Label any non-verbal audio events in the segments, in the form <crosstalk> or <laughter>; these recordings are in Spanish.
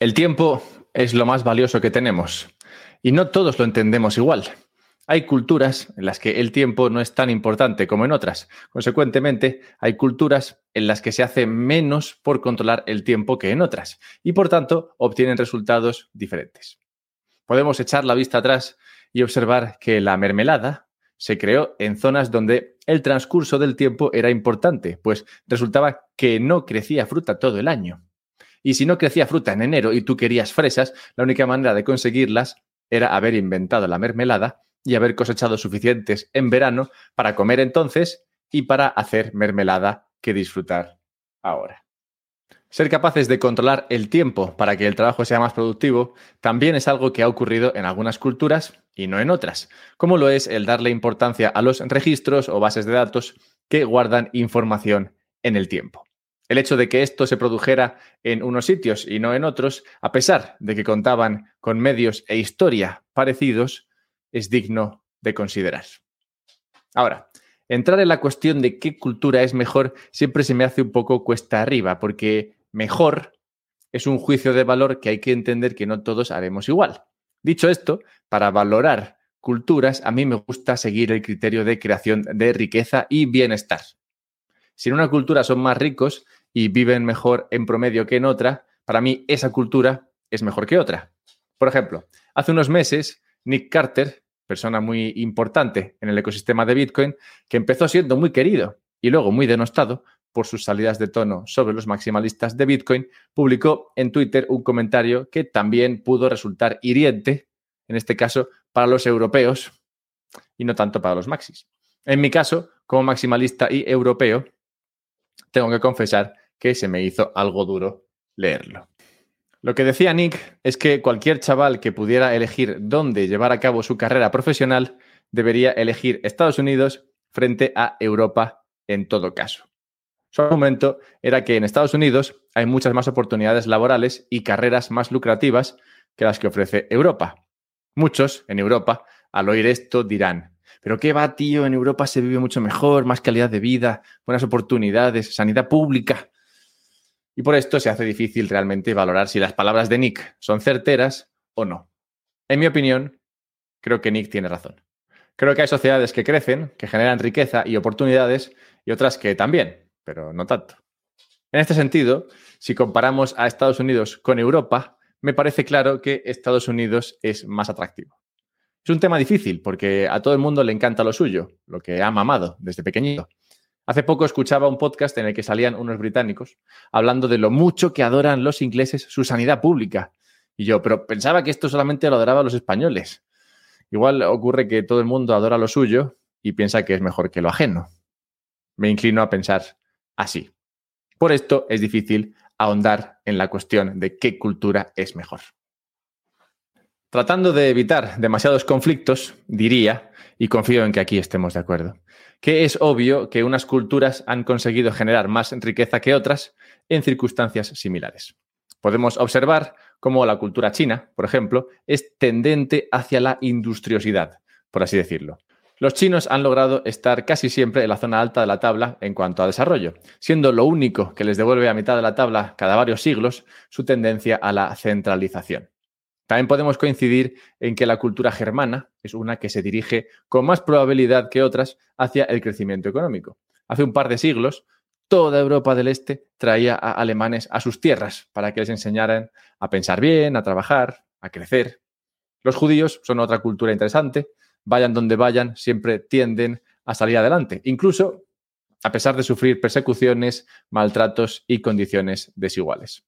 El tiempo es lo más valioso que tenemos y no todos lo entendemos igual. Hay culturas en las que el tiempo no es tan importante como en otras. Consecuentemente, hay culturas en las que se hace menos por controlar el tiempo que en otras y por tanto obtienen resultados diferentes. Podemos echar la vista atrás y observar que la mermelada se creó en zonas donde el transcurso del tiempo era importante, pues resultaba que no crecía fruta todo el año. Y si no crecía fruta en enero y tú querías fresas, la única manera de conseguirlas era haber inventado la mermelada y haber cosechado suficientes en verano para comer entonces y para hacer mermelada que disfrutar ahora. Ser capaces de controlar el tiempo para que el trabajo sea más productivo también es algo que ha ocurrido en algunas culturas y no en otras, como lo es el darle importancia a los registros o bases de datos que guardan información en el tiempo. El hecho de que esto se produjera en unos sitios y no en otros, a pesar de que contaban con medios e historia parecidos, es digno de considerar. Ahora, entrar en la cuestión de qué cultura es mejor siempre se me hace un poco cuesta arriba, porque mejor es un juicio de valor que hay que entender que no todos haremos igual. Dicho esto, para valorar culturas, a mí me gusta seguir el criterio de creación de riqueza y bienestar. Si en una cultura son más ricos, y viven mejor en promedio que en otra, para mí esa cultura es mejor que otra. Por ejemplo, hace unos meses, Nick Carter, persona muy importante en el ecosistema de Bitcoin, que empezó siendo muy querido y luego muy denostado por sus salidas de tono sobre los maximalistas de Bitcoin, publicó en Twitter un comentario que también pudo resultar hiriente, en este caso, para los europeos y no tanto para los maxis. En mi caso, como maximalista y europeo, tengo que confesar que se me hizo algo duro leerlo. Lo que decía Nick es que cualquier chaval que pudiera elegir dónde llevar a cabo su carrera profesional debería elegir Estados Unidos frente a Europa en todo caso. Su argumento era que en Estados Unidos hay muchas más oportunidades laborales y carreras más lucrativas que las que ofrece Europa. Muchos en Europa, al oír esto, dirán, pero qué va, tío, en Europa se vive mucho mejor, más calidad de vida, buenas oportunidades, sanidad pública. Y por esto se hace difícil realmente valorar si las palabras de Nick son certeras o no. En mi opinión, creo que Nick tiene razón. Creo que hay sociedades que crecen, que generan riqueza y oportunidades, y otras que también, pero no tanto. En este sentido, si comparamos a Estados Unidos con Europa, me parece claro que Estados Unidos es más atractivo. Es un tema difícil porque a todo el mundo le encanta lo suyo, lo que ha mamado desde pequeñito. Hace poco escuchaba un podcast en el que salían unos británicos hablando de lo mucho que adoran los ingleses su sanidad pública. Y yo, pero pensaba que esto solamente lo adoraban los españoles. Igual ocurre que todo el mundo adora lo suyo y piensa que es mejor que lo ajeno. Me inclino a pensar así. Por esto es difícil ahondar en la cuestión de qué cultura es mejor. Tratando de evitar demasiados conflictos, diría, y confío en que aquí estemos de acuerdo, que es obvio que unas culturas han conseguido generar más riqueza que otras en circunstancias similares. Podemos observar cómo la cultura china, por ejemplo, es tendente hacia la industriosidad, por así decirlo. Los chinos han logrado estar casi siempre en la zona alta de la tabla en cuanto a desarrollo, siendo lo único que les devuelve a mitad de la tabla cada varios siglos su tendencia a la centralización. También podemos coincidir en que la cultura germana es una que se dirige con más probabilidad que otras hacia el crecimiento económico. Hace un par de siglos, toda Europa del Este traía a alemanes a sus tierras para que les enseñaran a pensar bien, a trabajar, a crecer. Los judíos son otra cultura interesante. Vayan donde vayan, siempre tienden a salir adelante, incluso a pesar de sufrir persecuciones, maltratos y condiciones desiguales.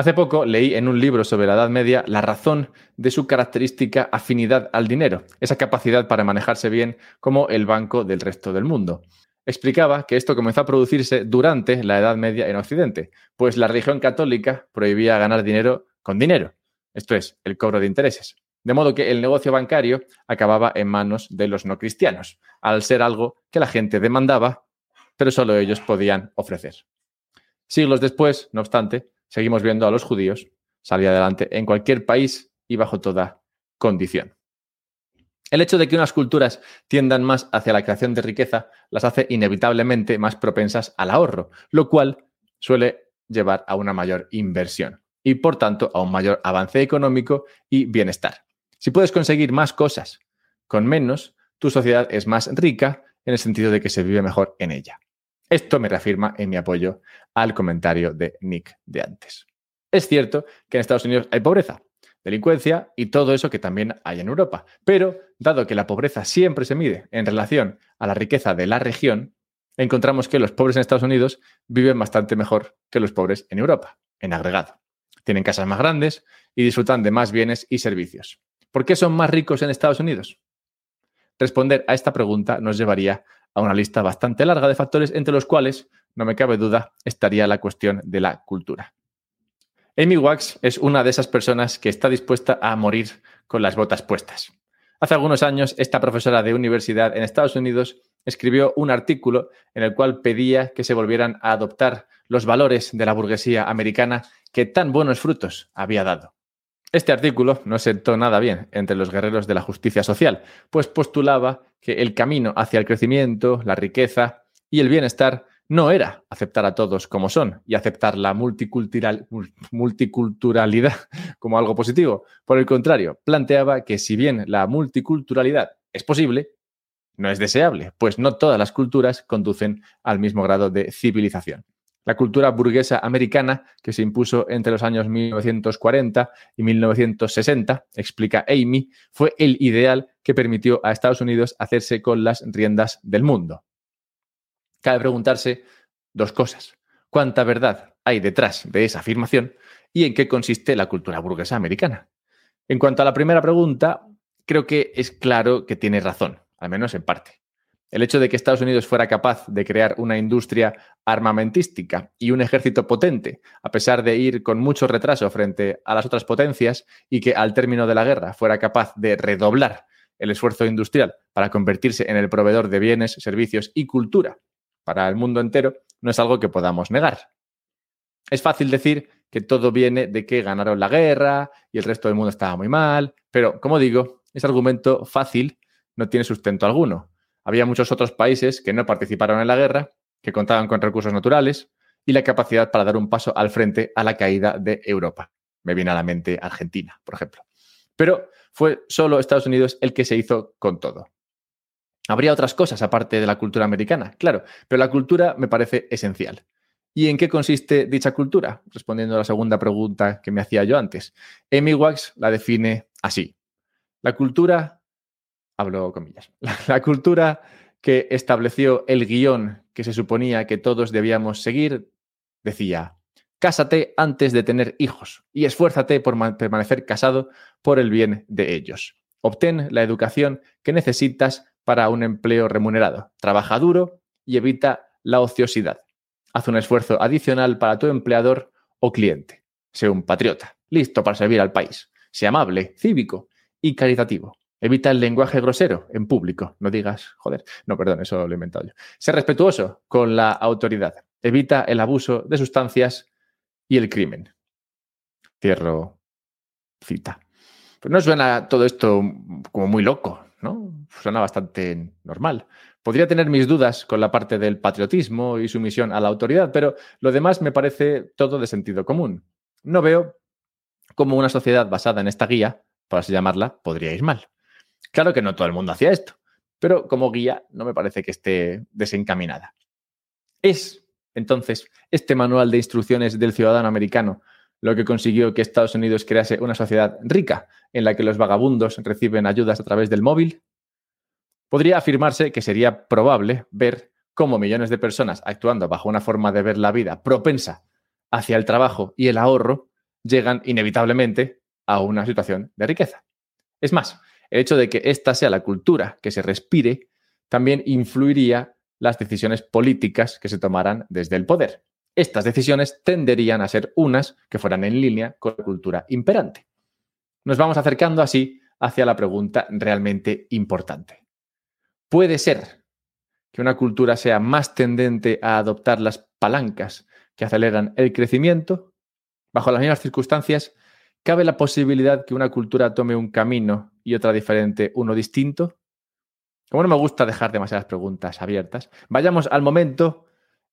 Hace poco leí en un libro sobre la Edad Media la razón de su característica afinidad al dinero, esa capacidad para manejarse bien como el banco del resto del mundo. Explicaba que esto comenzó a producirse durante la Edad Media en Occidente, pues la religión católica prohibía ganar dinero con dinero, esto es, el cobro de intereses. De modo que el negocio bancario acababa en manos de los no cristianos, al ser algo que la gente demandaba, pero solo ellos podían ofrecer. Siglos después, no obstante, seguimos viendo a los judíos salir adelante en cualquier país y bajo toda condición. El hecho de que unas culturas tiendan más hacia la creación de riqueza las hace inevitablemente más propensas al ahorro, lo cual suele llevar a una mayor inversión. y, por tanto, a un mayor avance económico y bienestar. Si puedes conseguir más cosas con menos, tu sociedad es más rica en el sentido de que se vive mejor en ella. Esto me reafirma en mi apoyo al comentario de Nick de antes. Es cierto que en Estados Unidos hay pobreza, delincuencia y todo eso que también hay en Europa, pero dado que la pobreza siempre se mide en relación a la riqueza de la región, encontramos que los pobres en Estados Unidos viven bastante mejor que los pobres en Europa, en agregado. Tienen casas más grandes y disfrutan de más bienes y servicios. ¿Por qué son más ricos en Estados Unidos? Responder a esta pregunta nos llevaría a una lista bastante larga de factores entre los cuales, no me cabe duda, estaría la cuestión de la cultura. Amy Wax es una de esas personas que está dispuesta a morir con las botas puestas. Hace algunos años, esta profesora de universidad en Estados Unidos escribió un artículo en el cual pedía que se volvieran a adoptar los valores de la burguesía americana que tan buenos frutos había dado. Este artículo no sentó nada bien entre los guerreros de la justicia social, pues postulaba que el camino hacia el crecimiento, la riqueza y el bienestar no era aceptar a todos como son y aceptar la multicultural, multiculturalidad como algo positivo. Por el contrario, planteaba que si bien la multiculturalidad es posible, no es deseable, pues no todas las culturas conducen al mismo grado de civilización. La cultura burguesa americana, que se impuso entre los años 1940 y 1960, explica Amy, fue el ideal que permitió a Estados Unidos hacerse con las riendas del mundo. Cabe preguntarse dos cosas. ¿Cuánta verdad hay detrás de esa afirmación y en qué consiste la cultura burguesa americana? En cuanto a la primera pregunta, creo que es claro que tiene razón, al menos en parte. El hecho de que Estados Unidos fuera capaz de crear una industria armamentística y un ejército potente, a pesar de ir con mucho retraso frente a las otras potencias, y que al término de la guerra fuera capaz de redoblar el esfuerzo industrial para convertirse en el proveedor de bienes, servicios y cultura para el mundo entero, no es algo que podamos negar. Es fácil decir que todo viene de que ganaron la guerra y el resto del mundo estaba muy mal, pero como digo, ese argumento fácil no tiene sustento alguno había muchos otros países que no participaron en la guerra, que contaban con recursos naturales y la capacidad para dar un paso al frente a la caída de Europa. Me viene a la mente Argentina, por ejemplo. Pero fue solo Estados Unidos el que se hizo con todo. Habría otras cosas aparte de la cultura americana, claro, pero la cultura me parece esencial. ¿Y en qué consiste dicha cultura? Respondiendo a la segunda pregunta que me hacía yo antes. Amy Wax la define así. La cultura hablo comillas, <laughs> la, cultura que estableció el guion que se suponía que todos debíamos seguir, decía, cásate antes de tener hijos y esfuérzate por permanecer casado por el bien de ellos. Obtén la educación que necesitas para un empleo remunerado. Trabaja duro y evita la ociosidad. Haz un esfuerzo adicional para tu empleador o cliente. Sé un patriota, listo para servir al país. Sé amable, cívico y caritativo. Evita el lenguaje grosero en público. No digas, joder, no, perdón, eso lo he inventado yo. Sé respetuoso con la autoridad. Evita el abuso de sustancias y el crimen. Cierro cita. Pues no suena todo esto como muy loco, ¿no? Suena bastante normal. Podría tener mis dudas con la parte del patriotismo y sumisión a la autoridad, pero lo demás me parece todo de sentido común. No veo cómo una sociedad basada en esta guía, por así llamarla, podría ir mal. Claro que no todo el mundo hacía esto, pero como guía no me parece que esté desencaminada. Es, entonces, este manual de instrucciones del ciudadano americano lo que consiguió que Estados Unidos crease una sociedad rica en la que los vagabundos reciben ayudas a través del móvil? Podría afirmarse que sería probable ver cómo millones de personas actuando bajo una forma de ver la vida propensa hacia el trabajo y el ahorro llegan inevitablemente a una situación de riqueza. Es más, el hecho de que esta sea la cultura que se respire también influiría las decisiones políticas que se tomaran desde el poder. Estas decisiones tenderían a ser unas que fueran en línea con la cultura imperante. Nos vamos acercando así hacia la pregunta realmente importante. ¿Puede ser que una cultura sea más tendente a adoptar las palancas que aceleran el crecimiento? Bajo las mismas circunstancias, ¿cabe la posibilidad que una cultura tome un camino y otra diferente, uno distinto? Como no me gusta dejar demasiadas preguntas abiertas, vayamos al momento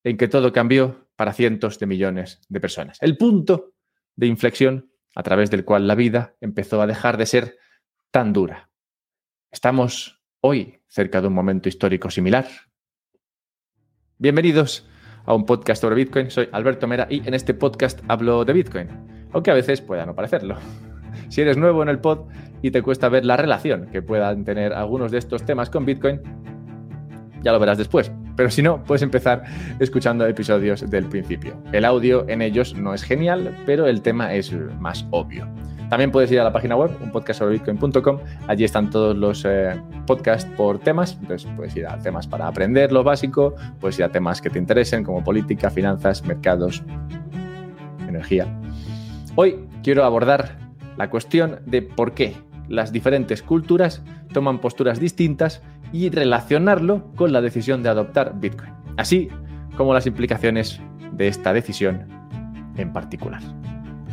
en que todo cambió para cientos de millones de personas. El punto de inflexión a través del cual la vida empezó a dejar de ser tan dura. Estamos hoy cerca de un momento histórico similar. Bienvenidos a un podcast sobre Bitcoin. Soy Alberto Mera y en este podcast hablo de Bitcoin, aunque a veces pueda no parecerlo. Si eres nuevo en el pod y te cuesta ver la relación que puedan tener algunos de estos temas con Bitcoin, ya lo verás después. Pero si no, puedes empezar escuchando episodios del principio. El audio en ellos no es genial, pero el tema es más obvio. También puedes ir a la página web, un podcast sobre bitcoin.com. Allí están todos los eh, podcasts por temas. Entonces puedes ir a temas para aprender lo básico, puedes ir a temas que te interesen como política, finanzas, mercados, energía. Hoy quiero abordar la cuestión de por qué las diferentes culturas toman posturas distintas y relacionarlo con la decisión de adoptar Bitcoin, así como las implicaciones de esta decisión en particular.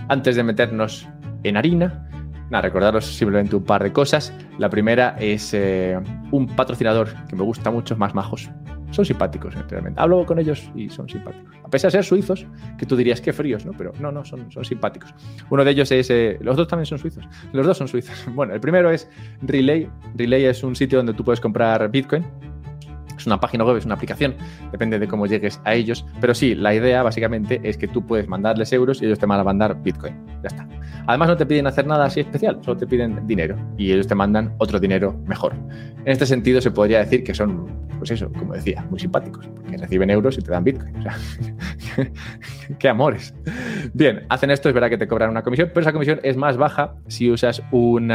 Antes de meternos en harina, nada, recordaros simplemente un par de cosas. La primera es eh, un patrocinador que me gusta mucho, más majos, son simpáticos, realmente. Hablo con ellos y son simpáticos. A pesar de ser suizos, que tú dirías que fríos, ¿no? Pero no, no, son, son simpáticos. Uno de ellos es. Eh, los dos también son suizos. Los dos son suizos. <laughs> Bueno, el primero es Relay. Relay es un sitio donde tú puedes comprar Bitcoin. Es una página web, es una aplicación, depende de cómo llegues a ellos. Pero sí, la idea básicamente es que tú puedes mandarles euros y ellos te van a mandar Bitcoin. Ya está. Además, no te piden hacer nada así especial, solo te piden dinero y ellos te mandan otro dinero mejor. En este sentido, se podría decir que son, pues eso, como decía, muy simpáticos, porque reciben euros y te dan Bitcoin. O sea, <laughs> qué amores. Bien, hacen esto, es verdad que te cobran una comisión, pero esa comisión es más baja si usas un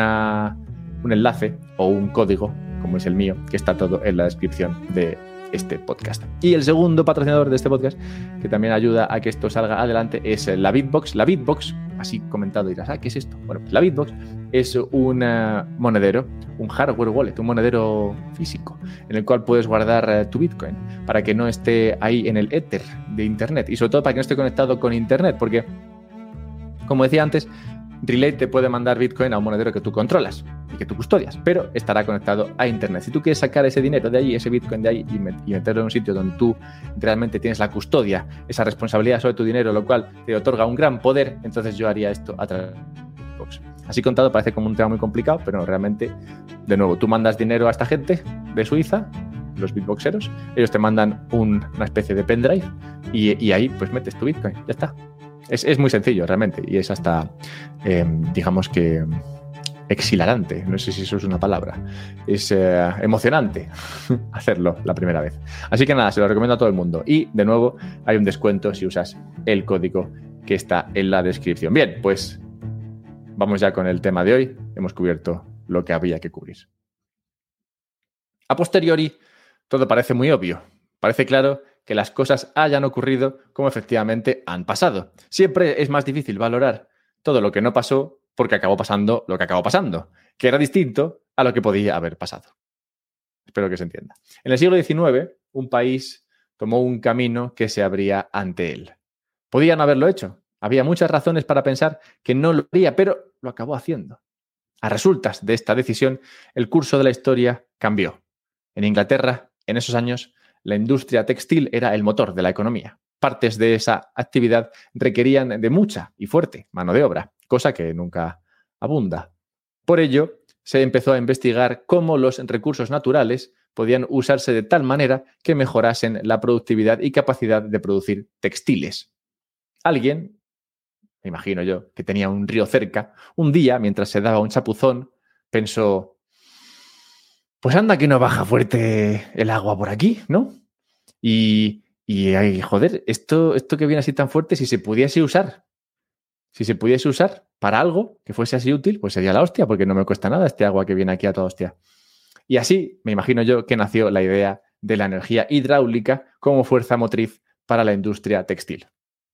enlace o un código, como es el mío, que está todo en la descripción de este podcast. Y el segundo patrocinador de este podcast, que también ayuda a que esto salga adelante, es la Bitbox. La Bitbox, así comentado dirás, ah, ¿qué es esto? Bueno, pues la Bitbox es un eh, monedero, un hardware wallet, un monedero físico, en el cual puedes guardar eh, tu Bitcoin para que no esté ahí en el Ether de Internet y sobre todo para que no esté conectado con Internet, porque, como decía antes, Relay te puede mandar Bitcoin a un monedero que tú controlas y que tú custodias, pero estará conectado a Internet. Si tú quieres sacar ese dinero de allí, ese Bitcoin de ahí y, meterlo en un sitio donde tú realmente tienes la custodia, esa responsabilidad sobre tu dinero, lo cual te otorga un gran poder, entonces yo haría esto a través de Bitbox. Así contado parece como un tema muy complicado, pero realmente, de nuevo, tú mandas dinero a esta gente de Suiza, los Bitboxeros, ellos te mandan una especie de pendrive y, y ahí pues metes tu Bitcoin, ya está. Es, muy sencillo realmente y es hasta, eh, digamos que, exhilarante, no sé si eso es una palabra, es eh, emocionante <laughs> hacerlo la primera vez. Así que nada, se lo recomiendo a todo el mundo. Y de nuevo, hay un descuento si usas el código que está en la descripción. Bien, pues vamos ya con el tema de hoy. Hemos cubierto lo que había que cubrir. A posteriori, todo parece muy obvio. Parece claro que las cosas hayan ocurrido como efectivamente han pasado. Siempre es más difícil valorar todo lo que no pasó porque acabó pasando lo que acabó pasando, que era distinto a lo que podía haber pasado. Espero que se entienda. En el siglo XIX, un país tomó un camino que se abría ante él. Podían haberlo hecho. Había muchas razones para pensar que no lo haría, pero lo acabó haciendo. A resultas de esta decisión, el curso de la historia cambió. En Inglaterra, en esos años, la industria textil era el motor de la economía. Partes de esa actividad requerían de mucha y fuerte mano de obra, cosa que nunca abunda. Por ello, se empezó a investigar cómo los recursos naturales podían usarse de tal manera que mejorasen la productividad y capacidad de producir textiles. Alguien, me imagino yo, que tenía un río cerca, un día, mientras se daba un chapuzón, pensó, pues anda que no baja fuerte el agua por aquí, ¿no? Y, y joder, esto, esto que viene así tan fuerte, si se pudiese usar, si se pudiese usar para algo que fuese así útil, pues sería la hostia, porque no me cuesta nada este agua que viene aquí a toda hostia. Y así, me imagino yo, que nació la idea de la energía hidráulica como fuerza motriz para la industria textil.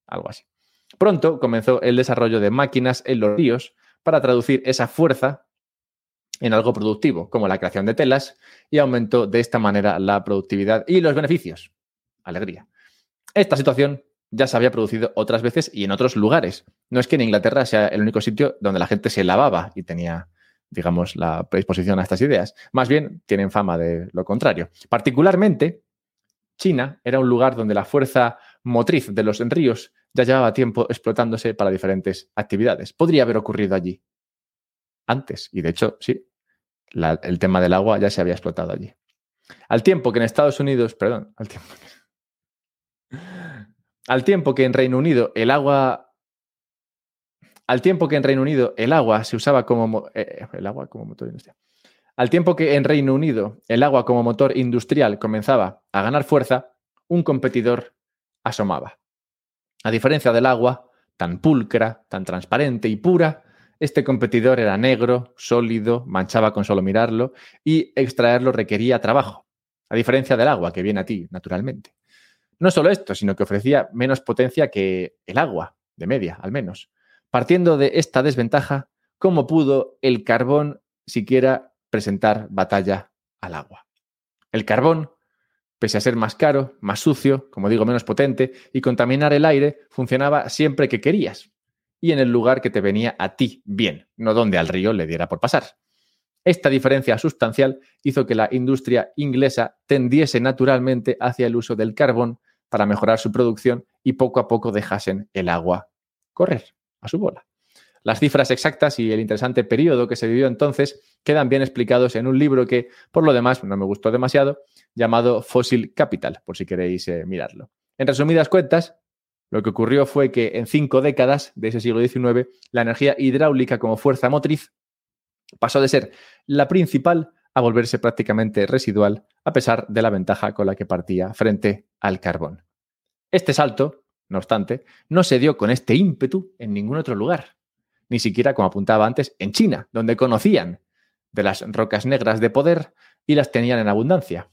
Algo así. Pronto comenzó el desarrollo de máquinas en los ríos para traducir esa fuerza en algo productivo, como la creación de telas, y aumentó de esta manera la productividad y los beneficios. Alegría. Esta situación ya se había producido otras veces y en otros lugares. No es que en Inglaterra sea el único sitio donde la gente se lavaba y tenía, digamos, la predisposición a estas ideas. Más bien, tienen fama de lo contrario. Particularmente, China era un lugar donde la fuerza motriz de los ríos ya llevaba tiempo explotándose para diferentes actividades. Podría haber ocurrido allí antes, y de hecho, sí, el tema del agua ya se había explotado allí. Al tiempo que en Estados Unidos, perdón, al tiempo al tiempo que en Reino Unido el agua al tiempo que en Reino Unido el agua se usaba como eh, el agua como motor industrial. Al tiempo que en Reino Unido el agua como motor industrial comenzaba a ganar fuerza, un competidor asomaba. A diferencia del agua, tan pulcra, tan transparente y pura, este competidor era negro, sólido, manchaba con solo mirarlo y extraerlo requería trabajo, a diferencia del agua que viene a ti naturalmente. No solo esto, sino que ofrecía menos potencia que el agua, de media al menos. Partiendo de esta desventaja, ¿cómo pudo el carbón siquiera presentar batalla al agua? El carbón, pese a ser más caro, más sucio, como digo, menos potente, y contaminar el aire, funcionaba siempre que querías, y en el lugar que te venía a ti bien, no donde al río le diera por pasar. Esta diferencia sustancial hizo que la industria inglesa tendiese naturalmente hacia el uso del carbón para mejorar su producción y poco a poco dejasen el agua correr a su bola. Las cifras exactas y el interesante periodo que se vivió entonces quedan bien explicados en un libro que, por lo demás, no me gustó demasiado, llamado Fossil Capital, por si queréis eh, mirarlo. En resumidas cuentas, lo que ocurrió fue que en cinco décadas de ese siglo XIX, la energía hidráulica como fuerza motriz pasó de ser la principal a volverse prácticamente residual, a pesar de la ventaja con la que partía frente al carbón. Este salto, no obstante, no se dio con este ímpetu en ningún otro lugar, ni siquiera, como apuntaba antes, en China, donde conocían de las rocas negras de poder y las tenían en abundancia.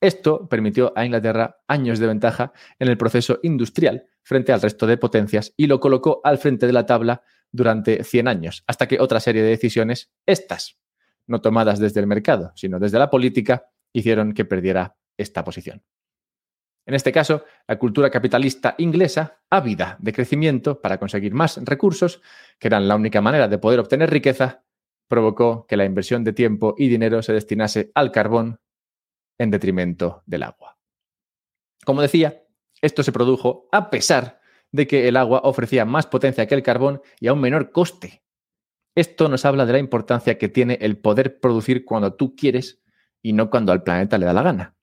Esto permitió a Inglaterra años de ventaja en el proceso industrial frente al resto de potencias y lo colocó al frente de la tabla durante 100 años, hasta que otra serie de decisiones, estas, no tomadas desde el mercado, sino desde la política, hicieron que perdiera esta posición. En este caso, la cultura capitalista inglesa, ávida de crecimiento para conseguir más recursos, que eran la única manera de poder obtener riqueza, provocó que la inversión de tiempo y dinero se destinase al carbón en detrimento del agua. Como decía, esto se produjo a pesar de que el agua ofrecía más potencia que el carbón y a un menor coste. Esto nos habla de la importancia que tiene el poder producir cuando tú quieres y no cuando al planeta le da la gana.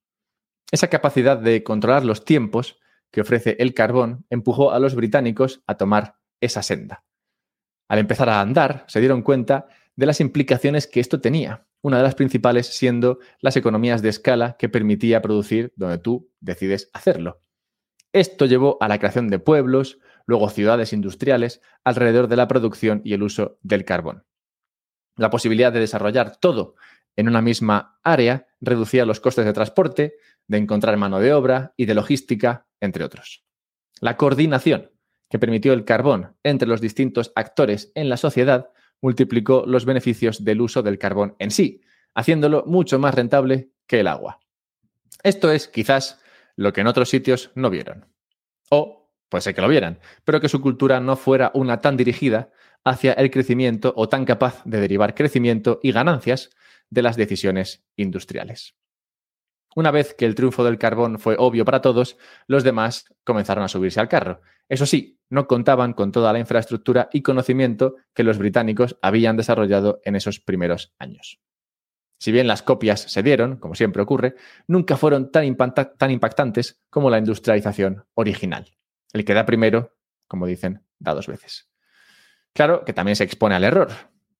Esa capacidad de controlar los tiempos que ofrece el carbón empujó a los británicos a tomar esa senda. Al empezar a andar, se dieron cuenta de las implicaciones que esto tenía una de las principales siendo las economías de escala que permitía producir donde tú decides hacerlo. Esto llevó a la creación de pueblos, luego ciudades industriales, alrededor de la producción y el uso del carbón. La posibilidad de desarrollar todo en una misma área reducía los costes de transporte, de encontrar mano de obra y de logística, entre otros. La coordinación que permitió el carbón entre los distintos actores en la sociedad multiplicó los beneficios del uso del carbón en sí, haciéndolo mucho más rentable que el agua. Esto es quizás lo que en otros sitios no vieron. O puede ser que lo vieran, pero que su cultura no fuera una tan dirigida hacia el crecimiento o tan capaz de derivar crecimiento y ganancias de las decisiones industriales. Una vez que el triunfo del carbón fue obvio para todos, los demás comenzaron a subirse al carro. Eso sí, no contaban con toda la infraestructura y conocimiento que los británicos habían desarrollado en esos primeros años. Si bien las copias se dieron, como siempre ocurre, nunca fueron tan, impactantes como la industrialización original. El que da primero, como dicen, da dos veces. Claro que también se expone al error.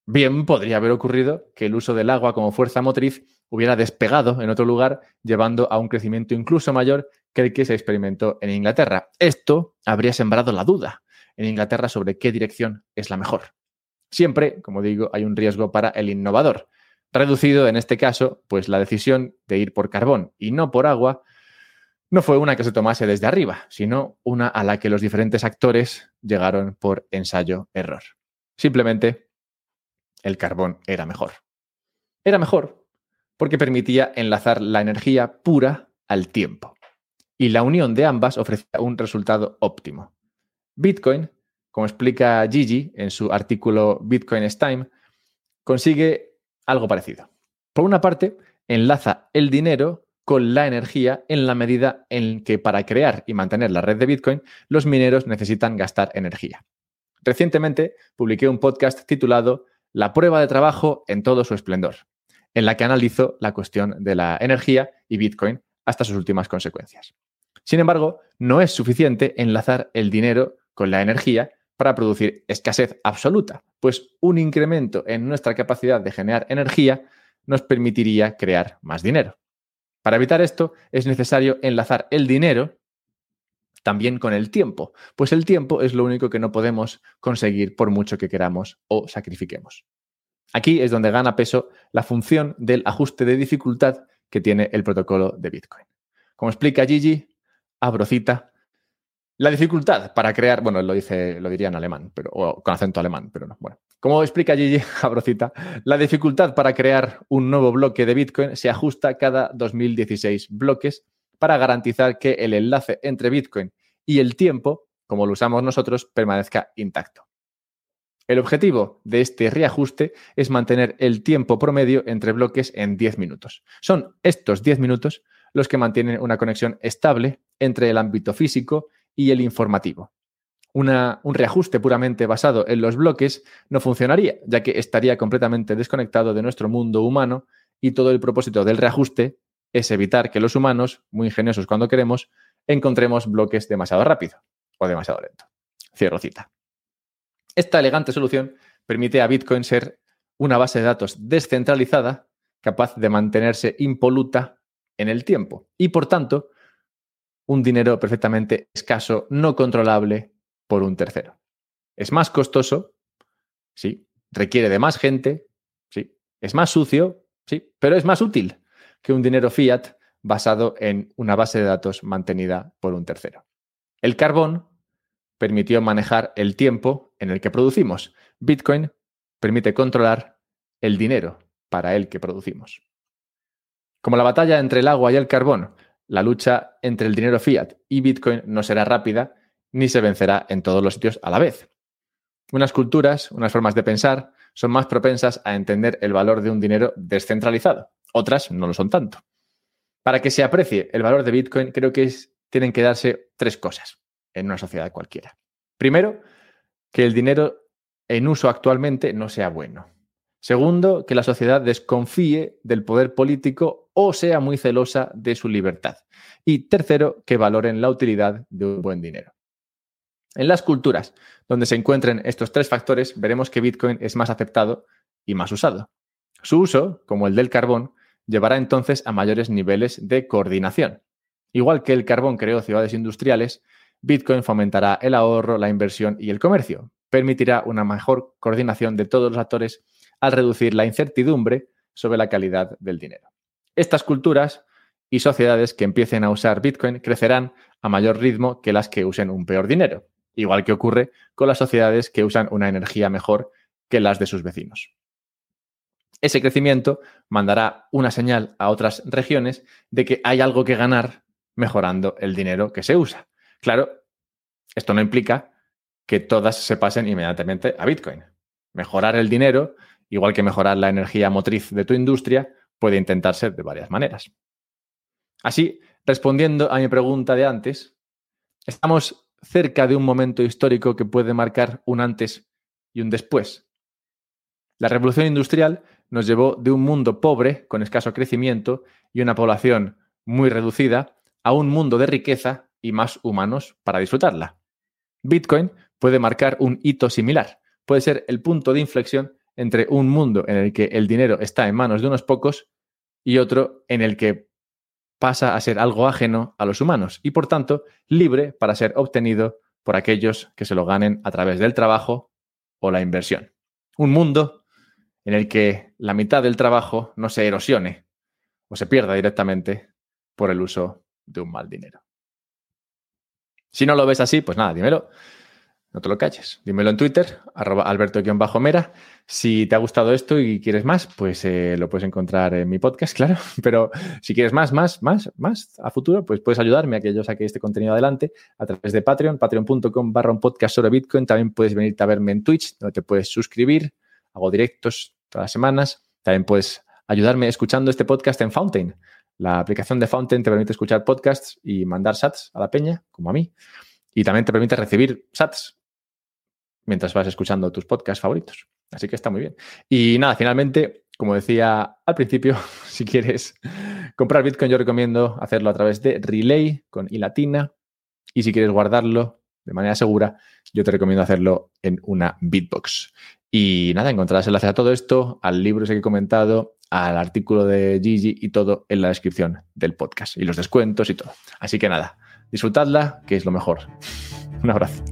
Bien podría haber ocurrido que el uso del agua como fuerza motriz hubiera despegado en otro lugar, llevando a un crecimiento incluso mayor que el que se experimentó en Inglaterra. Esto habría sembrado la duda en Inglaterra sobre qué dirección es la mejor. Siempre, como digo, hay un riesgo para el innovador. Reducido en este caso, pues la decisión de ir por carbón y no por agua no fue una que se tomase desde arriba, sino una a la que los diferentes actores llegaron por ensayo-error. Simplemente, el carbón era mejor. Era mejor porque permitía enlazar la energía pura al tiempo y la unión de ambas ofrecía un resultado óptimo. Bitcoin, como explica Gigi en su artículo Bitcoin is Time, consigue algo parecido. Por una parte, enlaza el dinero con la energía en la medida en que para crear y mantener la red de Bitcoin, los mineros necesitan gastar energía. Recientemente publiqué un podcast titulado La prueba de trabajo en todo su esplendor, en la que analizo la cuestión de la energía y Bitcoin hasta sus últimas consecuencias. Sin embargo, no es suficiente enlazar el dinero con la energía para producir escasez absoluta, pues un incremento en nuestra capacidad de generar energía nos permitiría crear más dinero. Para evitar esto, es necesario enlazar el dinero también con el tiempo, pues el tiempo es lo único que no podemos conseguir por mucho que queramos o sacrifiquemos. Aquí es donde gana peso la función del ajuste de dificultad que tiene el protocolo de Bitcoin. Como explica Gigi, abro cita, la dificultad para crear, bueno, lo dice, lo diría en alemán, pero, o con acento alemán, pero no. Bueno, como explica Gigi <laughs> Abrocita, la dificultad para crear un nuevo bloque de Bitcoin se ajusta cada 2016 bloques para garantizar que el enlace entre Bitcoin y el tiempo, como lo usamos nosotros, permanezca intacto. El objetivo de este reajuste es mantener el tiempo promedio entre bloques en 10 minutos. Son estos 10 minutos los que mantienen una conexión estable entre el ámbito físico y el informativo. un reajuste puramente basado en los bloques no funcionaría, ya que estaría completamente desconectado de nuestro mundo humano y todo el propósito del reajuste es evitar que los humanos, muy ingeniosos cuando queremos, encontremos bloques demasiado rápido o demasiado lento. Cierro cita. Esta elegante solución permite a Bitcoin ser una base de datos descentralizada capaz de mantenerse impoluta en el tiempo y, por tanto, un dinero perfectamente escaso, no controlable por un tercero. Es más costoso, sí, requiere de más gente, sí, es más sucio, sí, pero es más útil que un dinero fiat basado en una base de datos mantenida por un tercero. El carbón permitió manejar el tiempo en el que producimos. Bitcoin permite controlar el dinero para el que producimos. Como la batalla entre el agua y el carbón la lucha entre el dinero fiat y Bitcoin no será rápida ni se vencerá en todos los sitios a la vez. Unas culturas, unas formas de pensar, son más propensas a entender el valor de un dinero descentralizado. Otras no lo son tanto. Para que se aprecie el valor de Bitcoin, creo que tienen que darse tres cosas en una sociedad cualquiera. Primero, que el dinero en uso actualmente no sea bueno. Segundo, que la sociedad desconfíe del poder político o sea muy celosa de su libertad. Y tercero, que valoren la utilidad de un buen dinero. En las culturas donde se encuentren estos tres factores, veremos que Bitcoin es más aceptado y más usado. Su uso, como el del carbón, llevará entonces a mayores niveles de coordinación. Igual que el carbón creó ciudades industriales, Bitcoin fomentará el ahorro, la inversión y el comercio. Permitirá una mejor coordinación de todos los actores al reducir la incertidumbre sobre la calidad del dinero. Estas culturas y sociedades que empiecen a usar Bitcoin crecerán a mayor ritmo que las que usen un peor dinero, igual que ocurre con las sociedades que usan una energía mejor que las de sus vecinos. Ese crecimiento mandará una señal a otras regiones de que hay algo que ganar mejorando el dinero que se usa. Claro, esto no implica que todas se pasen inmediatamente a Bitcoin. Mejorar el dinero igual que mejorar la energía motriz de tu industria, puede intentarse de varias maneras. Así, respondiendo a mi pregunta de antes, estamos cerca de un momento histórico que puede marcar un antes y un después. La revolución industrial nos llevó de un mundo pobre, con escaso crecimiento y una población muy reducida, a un mundo de riqueza y más humanos para disfrutarla. Bitcoin puede marcar un hito similar, puede ser el punto de inflexión entre un mundo en el que el dinero está en manos de unos pocos y otro en el que pasa a ser algo ajeno a los humanos y por tanto libre para ser obtenido por aquellos que se lo ganen a través del trabajo o la inversión. Un mundo en el que la mitad del trabajo no se erosione o se pierda directamente por el uso de un mal dinero. Si no lo ves así, pues nada, dímelo no te lo calles. Dímelo en Twitter, arroba alberto-mera. Si te ha gustado esto y quieres más, pues eh, lo puedes encontrar en mi podcast, claro. <laughs> Pero si quieres más, más, más, más a futuro, pues puedes ayudarme a que yo saque este contenido adelante a través de Patreon, patreon.com barra un podcast sobre Bitcoin. También puedes venirte a verme en Twitch, donde te puedes suscribir. Hago directos todas las semanas. También puedes ayudarme escuchando este podcast en Fountain, La aplicación de Fountain te permite escuchar podcasts y mandar sats a la peña, como a mí. Y también te permite recibir sats mientras vas escuchando tus podcasts favoritos. Así que está muy bien. Y nada, finalmente, como decía al principio, <laughs> si quieres comprar Bitcoin, yo recomiendo hacerlo a través de Relay con i latina. Y si quieres guardarlo de manera segura, yo te recomiendo hacerlo en una Bitbox. Y nada, encontrarás enlace a todo esto, al libro ese que he comentado, al artículo de Gigi y todo en la descripción del podcast y los descuentos y todo. Así que nada, disfrutadla, que es lo mejor. <laughs> Un abrazo.